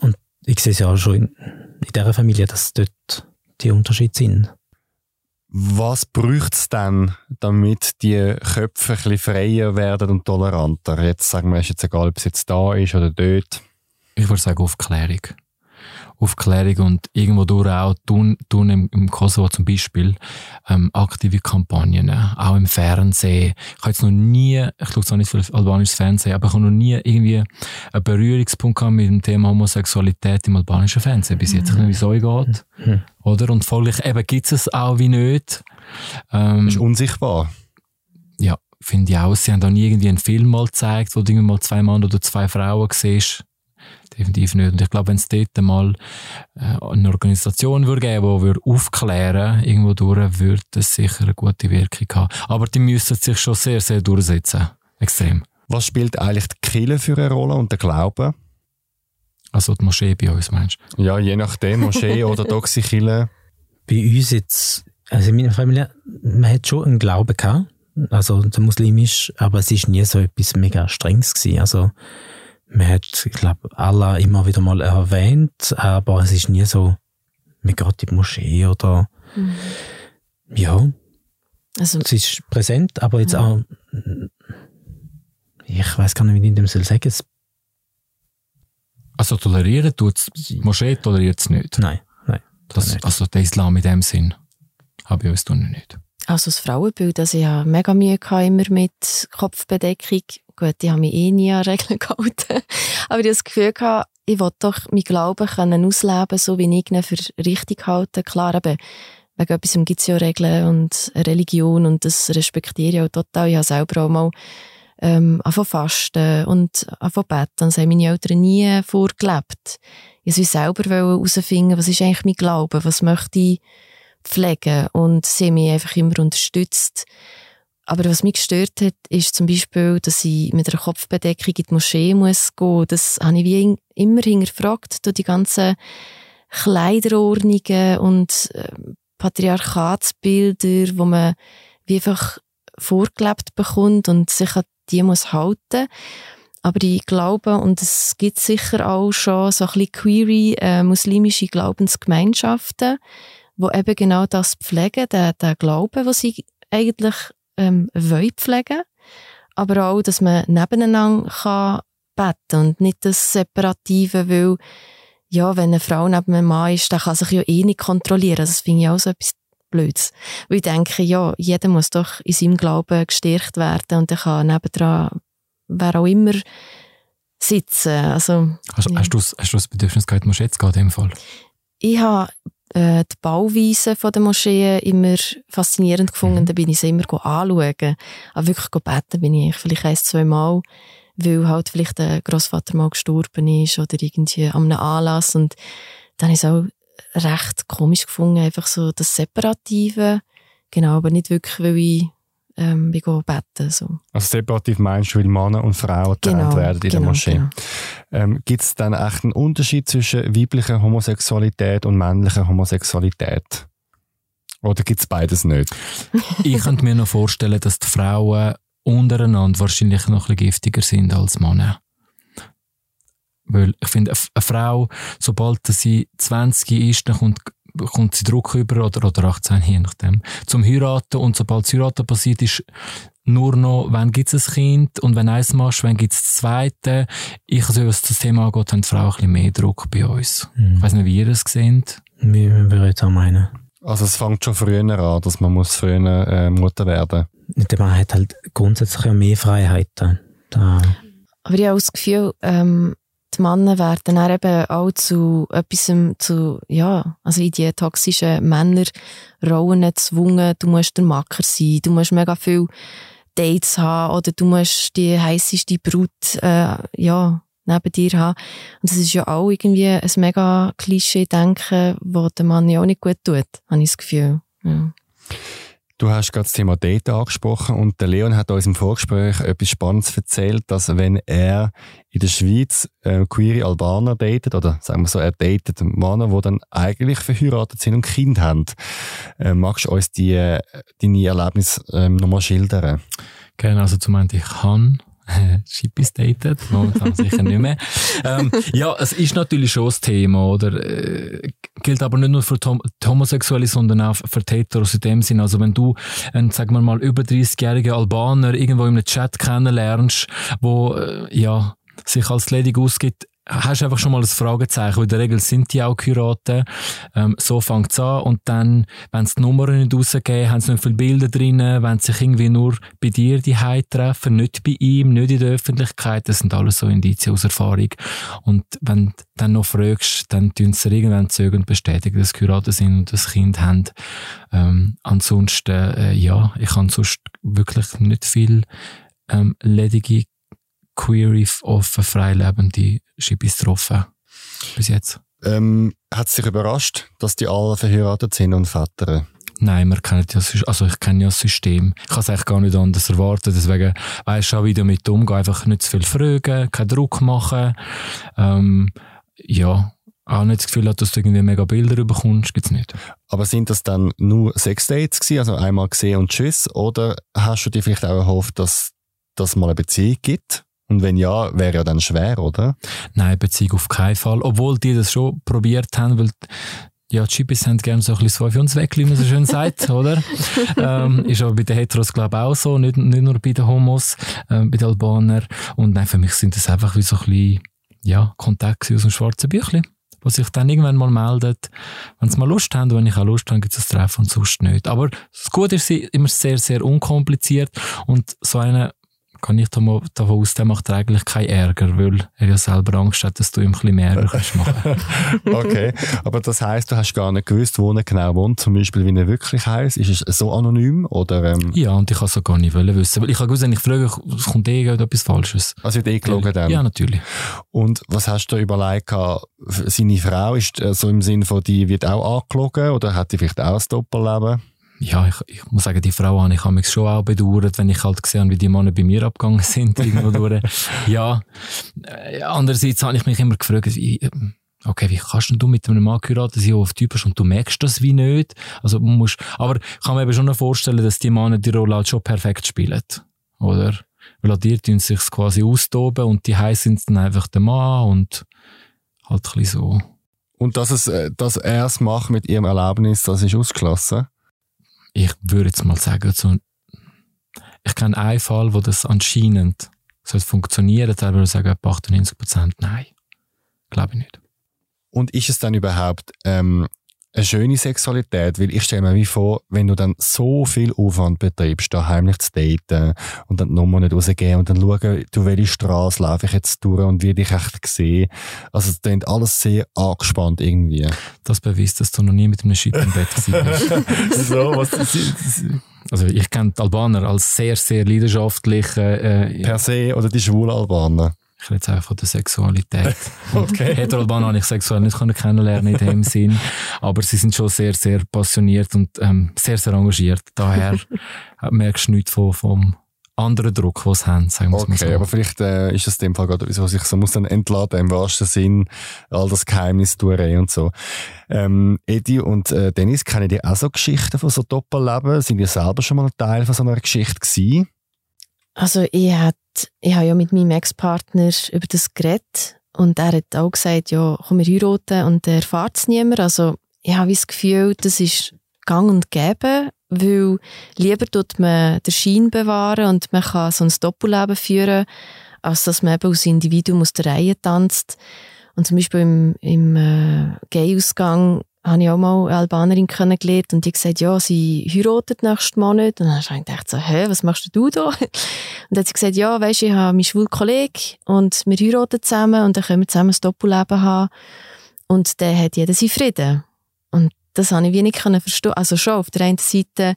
Und ich sehe es ja auch schon in, in dieser Familie, dass dort die Unterschiede sind. Was braucht es denn, damit die Köpfe ein bisschen freier werden und toleranter? Jetzt sagen wir, ist jetzt egal, ob es jetzt da ist oder dort. Ich würde sagen Aufklärung. Aufklärung und irgendwo durch auch tun, tun im, im Kosovo zum Beispiel ähm, aktive Kampagnen, auch im Fernsehen. Ich habe jetzt noch nie, ich schaue zwar nicht viel albanisches Fernsehen, aber ich habe noch nie irgendwie einen Berührungspunkt gehabt mit dem Thema Homosexualität im albanischen Fernsehen bis jetzt. Ich weiß nicht, wie es euch geht. Mhm. Oder? Und folglich eben gibt es auch wie nicht. Ähm, ist unsichtbar. Ja, finde ich auch. Sie haben auch nie irgendwie einen Film mal gezeigt, wo du mal zwei Mann oder zwei Frauen siehst definitiv nicht. Und ich glaube, wenn es dort mal äh, eine Organisation würde geben würde, die aufklären irgendwo durch, würde es sicher eine gute Wirkung haben. Aber die müssen sich schon sehr, sehr durchsetzen. Extrem. Was spielt eigentlich die Kirche für eine Rolle und der Glaube? Also die Moschee bei uns, meinst du? Ja, je nachdem, Moschee, oder Kirche. Bei uns jetzt, also in meiner Familie, man hat schon einen Glauben gehabt, also der muslimisch, aber es ist nie so etwas mega strenges gewesen. Also man hat, ich glaube, Allah immer wieder mal erwähnt, aber es ist nie so, man geht in die Moschee oder, mhm. ja. Also, es ist präsent, aber jetzt ja. auch, ich weiß gar nicht, wie ich dem soll sagen. Also tolerieren tut die Moschee toleriert es nicht? Nein, nein. Das, nicht. Also der Islam in dem Sinn habe ich uns tun nicht. Also das Frauenbild, also ich hatte mega Mühe immer mit Kopfbedeckung Gut, ich habe mich eh nie an Regeln gehalten. Aber ich habe das Gefühl gehabt, ich wollte doch mein Glauben können ausleben, so wie ich ihn für richtig halte. Klar, eben, wegen etwas gibt es ja Regeln und Religion und das respektiere ich auch total. Ich habe selber auch mal ähm, anfangen fasten und anfangen beten. Das haben meine Eltern nie vorgelebt. Ich wollte selber herausfinden, was ist eigentlich mein Glaube, was möchte ich pflegen und sie haben mich einfach immer unterstützt. Aber was mich gestört hat, ist zum Beispiel, dass ich mit einer Kopfbedeckung in die Moschee muss gehen. Das habe ich wie immer hinterfragt, durch die ganzen Kleiderordnungen und äh, Patriarchatsbilder, wo man wie einfach vorgelebt bekommt und sich an die muss halten. Aber ich glaube, und es gibt sicher auch schon so ein bisschen queere äh, muslimische Glaubensgemeinschaften, wo eben genau das pflegen, den, den Glauben, was sie eigentlich ähm, wollen pflegen aber auch, dass man nebeneinander kann beten und nicht das Separative, weil ja, wenn eine Frau neben einem Mann ist, dann kann sich ja eh nicht kontrollieren. Das finde ich auch so etwas Blödes. Weil ich denke, ja, jeder muss doch in seinem Glauben gestärkt werden und er kann nebendran, wer auch immer, sitzen. Also, hast, ja. hast du das Bedürfnis gehabt, musst jetzt gehen in dem Fall? Ich habe äh, die Bauweise der Moscheen immer faszinierend gefunden. Mhm. Da bin ich sie immer anschauen. Aber wirklich beten bin ich vielleicht ein, zwei Mal, weil halt vielleicht der Großvater mal gestorben ist oder irgendwie an einem Anlass. Und dann ist es auch recht komisch gefunden, einfach so das Separative. Genau, aber nicht wirklich, weil ich ähm, wie beten. So. Also separativ meinst du, weil Männer und Frauen getrennt genau, werden in genau, der Moschee. Genau. Ähm, Gibt es dann echt einen Unterschied zwischen weiblicher Homosexualität und männlicher Homosexualität? Oder gibt es beides nicht? ich könnte mir noch vorstellen, dass die Frauen untereinander wahrscheinlich noch ein bisschen giftiger sind als Männer. Weil ich finde, eine Frau, sobald sie 20 ist, dann kommt, kommt sie Druck über, oder, oder 18, je nachdem, zum Heiraten. Und sobald das Heiraten passiert ist, nur noch, wann gibt es ein Kind und wenn eins machst, wann gibt es das zweite. Ich, also was das Thema angeht, haben die Frauen ein bisschen mehr Druck bei uns. Mhm. Ich weiss nicht, wie ihr es seht. Wie würde jetzt auch meinen. Also es fängt schon früher an, dass man muss früher äh, Mutter werden muss. Der Mann hat halt grundsätzlich auch mehr Freiheiten. Da. Aber ich habe das Gefühl, ähm, die Männer werden dann eben auch zu etwas, zu, ja, also in die toxischen Männerrollen gezwungen. Du musst der Macker sein, du musst mega viel Dates haben oder du musst die heißeste Brut, äh, ja, neben dir haben. Und das ist ja auch irgendwie ein mega Klischee-Denken, das der Mann ja auch nicht gut tut, habe ich das Gefühl. Ja. Du hast gerade das Thema Date angesprochen und der Leon hat uns im Vorgespräch etwas Spannendes erzählt, dass wenn er in der Schweiz äh, queere Albaner datet, oder sagen wir so, er datet Männer, die dann eigentlich verheiratet sind und Kind haben. Äh, magst du uns die, äh, deine Erlebnisse äh, nochmal schildern? Genau, also zum einen, ich Schippis datet, momentan sicher nicht mehr. ähm, ja, es ist natürlich schon das Thema, oder? Äh, gilt aber nicht nur für die Homosexuelle, sondern auch für die Heteros in dem Sinn. Also wenn du einen, sagen wir mal, über 30-jährigen Albaner irgendwo in einem Chat kennenlernst, wo, äh, ja, sich als ledig ausgibt, hast du einfach schon mal ein Fragezeichen, weil in der Regel sind die auch Kuraten. Ähm, so fängt es an und dann, wenn sie die Nummern nicht rausgeben, haben sie nicht viele Bilder drin, wenn sie sich irgendwie nur bei dir die treffen, nicht bei ihm, nicht in der Öffentlichkeit, das sind alles so Indizien aus Erfahrung. Und wenn du dann noch fragst, dann tun sie irgendwann zögernd bestätigen, dass Kuraten sind und das Kind haben. Ähm, ansonsten, äh, ja, ich habe sonst wirklich nicht viel ähm, ledige Query offen, freilebende Schippis getroffen. Bis jetzt. Ähm, hat es dich überrascht, dass die alle verheiratet sind und Väter? Nein, man kennt ja, also ich kenne ja das System. Ich kann es eigentlich gar nicht anders erwarten. Deswegen weisst du auch, wie damit umgehen. Einfach nicht zu viel fragen, keinen Druck machen. Ähm, ja, auch nicht das Gefühl hat, dass du irgendwie mega Bilder bekommst, gibt's nicht. Aber sind das dann nur Sexdates gewesen, also einmal gesehen und tschüss? Oder hast du dir vielleicht auch erhofft, dass das mal eine Beziehung gibt? Und wenn ja, wäre ja dann schwer, oder? Nein, Beziehung auf keinen Fall. Obwohl die das schon probiert haben, weil ja, die Chippies haben gerne so ein bisschen für uns weg, wie man so schön sagt, oder? ähm, ist aber bei den Heteros, glaube ich, auch so, nicht, nicht nur bei den Homos, äh, bei den Albanern. Und nein, für mich sind das einfach wie so ein bisschen, ja, Kontakt aus dem schwarzen Büchlein die sich dann irgendwann mal meldet, wenn sie mal Lust haben. Und wenn ich auch Lust habe, gibt es ein Treffen und sonst nicht. Aber das Gute ist immer sehr, sehr unkompliziert und so eine kann ich davon aus, der macht er eigentlich keinen Ärger, weil er ja selber Angst hat, dass du ihm ein bisschen mehr Ärger kannst machen Okay, aber das heisst, du hast gar nicht gewusst, wo er genau wohnt, zum Beispiel, wie er wirklich heisst. Ist es so anonym? Oder, ähm? Ja, und ich kann es gar nicht wissen, weil ich habe gewusst, wenn ich frage, es kommt eh etwas Falsches. Also wird eh gelogen dann? Ja, natürlich. Und was hast du überlegt, seine Frau ist äh, so im Sinne von, die wird auch angelogen oder hat die vielleicht auch ein Doppelleben? Ja, ich, ich muss sagen, die Frau habe ich mich schon auch bedauert, wenn ich halt gesehen habe, wie die Männer bei mir abgegangen sind, irgendwo durch. Ja, äh, andererseits habe ich mich immer gefragt, wie, ähm, okay, wie kannst du mit einem Mann heiraten der auf Typ und du merkst das wie nicht? Also, musst, aber ich kann mir eben schon vorstellen, dass die Männer die Rolle halt schon perfekt spielen. Oder? Weil an dir tun sich quasi austoben und die heiß sind dann einfach der Mann und halt ein bisschen so. Und dass, es, äh, dass er es macht mit ihrem Erlebnis, das ist ausgeschlossen? Ich würde jetzt mal sagen, so, ich kenne einen Fall, wo das anscheinend so funktioniert, da würde ich sagen, 98 Prozent nein. Glaube ich nicht. Und ist es dann überhaupt ähm, eine schöne Sexualität, weil ich stelle mir wie vor, wenn du dann so viel Aufwand betreibst, da heimlich zu daten und dann die Nummer nicht rausgehen und dann schauen, du welche Straße laufe ich jetzt durch und wie dich echt sehe. Also es klingt alles sehr angespannt irgendwie. Das beweist, dass du noch nie mit einem Shit im Bett bist. so, was, also ich kenne die Albaner als sehr, sehr leidenschaftlich. Äh, per se oder die schwulen Albaner? Ich rede jetzt einfach von der Sexualität. okay. Heterolban habe ich sexuell nicht kennenlernen in dem Sinn. Aber sie sind schon sehr, sehr passioniert und ähm, sehr, sehr engagiert. Daher merkst du nichts von, vom anderen Druck, den sie haben, sagen wir okay, mal so. aber vielleicht äh, ist es dem Fall gerade etwas, was sich so muss dann entladen, im wahrsten Sinn, all das Geheimnis Touré und so. Ähm, Edi und äh, Dennis, kennen die auch so Geschichten von so Doppelleben? Sind ihr selber schon mal ein Teil von so einer Geschichte gewesen? Also ich, hat, ich habe ja mit meinem Ex-Partner über das geredet Und er hat auch gesagt, ja, komm, wir heiraten und er fährt es niemand. Also ich habe das Gefühl, das ist gang und gäbe, weil lieber tut man den Schein bewahren und man kann so ein Doppelleben führen, als dass man eben als Individuum aus der Reihe tanzt. Und zum Beispiel im, im äh, Gay-Ausgang habe ich auch mal eine Albanerin kennengelernt und die gesagt, ja, sie heiratet nächsten Monat. Und dann habe ich gedacht so, hä, was machst du da? Und dann hat sie gesagt, ja, weisst ich habe meinen schwulen Kollegen und wir heiraten zusammen und dann können wir zusammen ein Doppelleben haben. Und dann hat jeder seinen Frieden. Und das habe ich wie nicht verstehen. Also schon auf der einen Seite,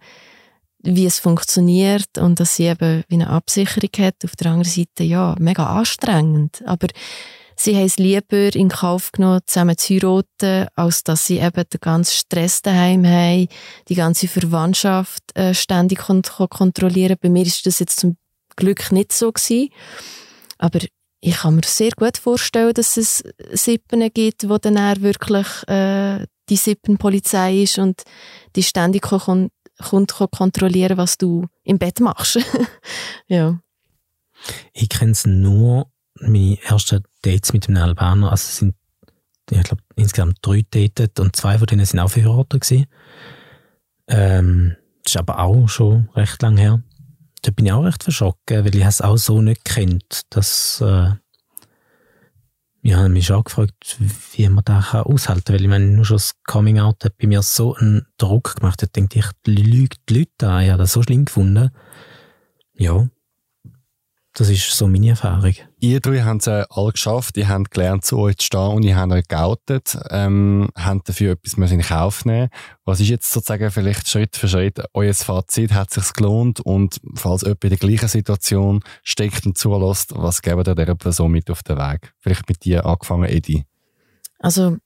wie es funktioniert und dass sie eben wie eine Absicherung hat. Auf der anderen Seite, ja, mega anstrengend. Aber sie haben es lieber in Kauf genommen, zusammen zu heiraten, als dass sie eben den ganzen Stress daheim haben, die ganze Verwandtschaft äh, ständig kon kontrollieren. Bei mir ist das jetzt zum Glück nicht so gewesen. Aber ich kann mir sehr gut vorstellen, dass es Sippen gibt, wo dann wirklich äh, die Sippenpolizei ist und die ständig kon kommt kontrollieren, was du im Bett machst. ja. Ich kenne es nur, meine ersten Dates mit einem Albaner, also sind, ich glaube, insgesamt drei Dates und zwei von denen sind auch verheiratet gewesen. Ähm, das ist aber auch schon recht lang her. Da bin ich auch recht verschockt, weil ich es auch so nicht kennt, dass äh, ich habe mich schon gefragt, wie man das aushalten kann. Weil ich meine, nur schon das Coming Out hat bei mir so einen Druck gemacht. Da denke ich, lügt die Leute an. Ich habe das so schlimm gefunden. Ja, das ist so meine Erfahrung. Ihr drei haben es äh, alle geschafft. Ihr habt gelernt, zu euch zu stehen und ihr habt euch geoutet. Ähm, habt dafür etwas in Kauf nehmen Was ist jetzt sozusagen vielleicht Schritt für Schritt euer Fazit? Hat es sich gelohnt? Und falls jemand in der gleichen Situation steckt und zulässt, was geben ihr dieser Person mit auf den Weg? Vielleicht mit dir angefangen, Edi. Also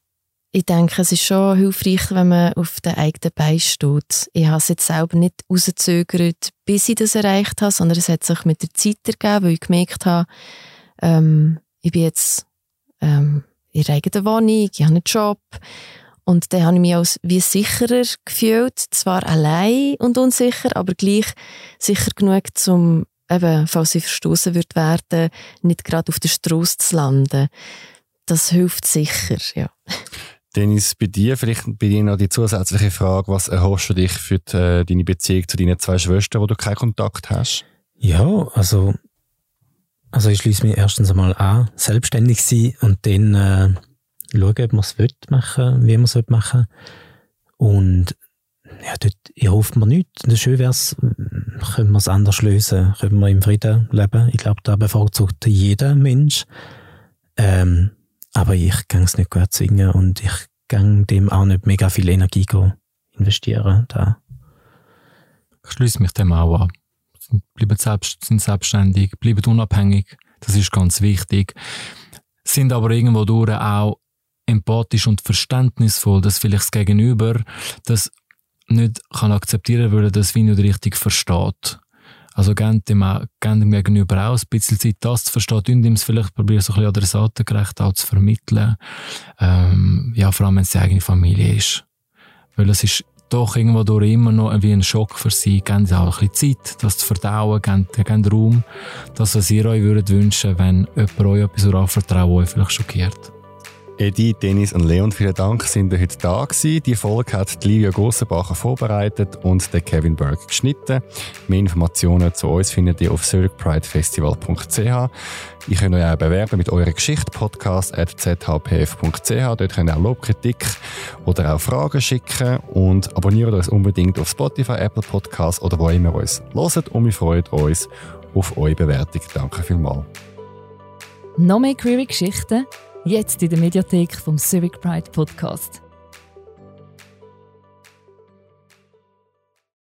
ich denke, es ist schon hilfreich, wenn man auf den eigenen Beinen steht. Ich habe es jetzt selber nicht rausgezögert, bis ich das erreicht habe, sondern es hat sich mit der Zeit ergeben, weil ich gemerkt habe, ähm, ich bin jetzt ähm, in der eigenen Wohnung, ich habe einen Job und dann habe ich mich als wie sicherer gefühlt, zwar allein und unsicher, aber gleich sicher genug, um eben, falls ich verstoßen wird werden, nicht gerade auf der Straße zu landen. Das hilft sicher, ja. Dennis, bei dir vielleicht bei dir noch die zusätzliche Frage, was erhoffst du dich für die, äh, deine Beziehung zu deinen zwei Schwestern, wo du keinen Kontakt hast? Ja, also, also ich schließe mich erstens einmal an, selbstständig sein und dann äh, schauen, ob man es machen wie man es machen Und ja, dort hofft man nichts. Schön wäre es, können wir es anders lösen, können wir im Frieden leben. Ich glaube, da bevorzugt jeder Mensch. Ähm, aber ich kann es nicht gut zwingen und ich kann dem auch nicht mega viel Energie investieren. Da. Ich schließe mich dem auch an. Bleiben selbst, sind selbstständig, bleiben unabhängig. Das ist ganz wichtig. Sind aber irgendwo durch auch empathisch und verständnisvoll, dass vielleicht das Gegenüber das nicht kann akzeptieren würde, dass wie nicht richtig versteht. Also gebt dem, gebt dem Gegenüber auch ein bisschen Zeit, das zu verstehen, und ihm es vielleicht probieren, so ein bisschen adressatengerecht auch zu vermitteln. Ähm, ja, vor allem, wenn es die eigene Familie ist. Weil es ist doch irgendwo durch immer noch wie ein Schock für sie. Geben sie auch ein bisschen Zeit, das zu verdauen, geben, geben Raum. Das, was ihr euch würdet wünschen, wenn jemand euch etwas anvertraut, euch vielleicht schockiert. Edi, Dennis und Leon, vielen Dank, sind ihr heute da gewesen. Die Folge hat Livia Grossenbacher vorbereitet und der Kevin Berg geschnitten. Mehr Informationen zu uns findet ihr auf zurichpridefestival.ch. Ihr könnt euch auch bewerben mit eurer Geschichte podcast.zhpf.ch. Dort könnt ihr auch Lobkritik oder auch Fragen schicken und abonniert uns unbedingt auf Spotify, Apple Podcasts oder wo immer ihr uns hört und wir freuen uns auf eure Bewertung. Danke vielmals. Noch mehr Query Geschichten Jetzt in der Mediathek vom Civic Pride Podcast.